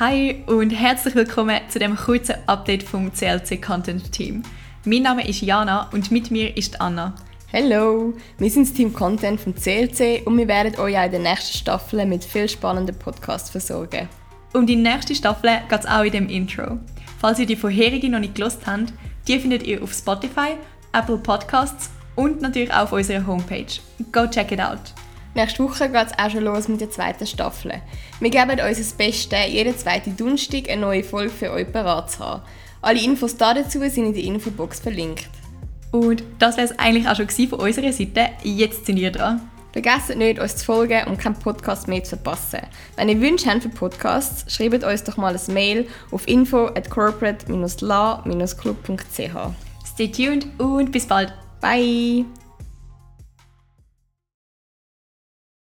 Hi und herzlich willkommen zu dem kurzen Update vom CLC Content Team. Mein Name ist Jana und mit mir ist Anna. Hallo, wir sind das Team Content vom CLC und wir werden euch auch in der nächsten Staffel mit viel spannenden Podcasts versorgen. Um die nächste Staffel geht es auch in dem Intro. Falls ihr die vorherige noch nicht gelost habt, die findet ihr auf Spotify, Apple Podcasts und natürlich auch auf unserer Homepage. Go check it out! Nächste Woche geht es auch schon los mit der zweiten Staffel. Wir geben uns das Beste, jeden zweiten Donnerstag eine neue Folge für euch parat zu haben. Alle Infos dazu sind in der Infobox verlinkt. Und das wäre es eigentlich auch schon von unserer Seite. Jetzt sind wir dran. Vergesst nicht, uns zu folgen und keinen Podcast mehr zu verpassen. Wenn ihr Wünsche habt für Podcasts, schreibt uns doch mal ein Mail auf info at corporate-la-club.ch. Stay tuned und bis bald. Bye!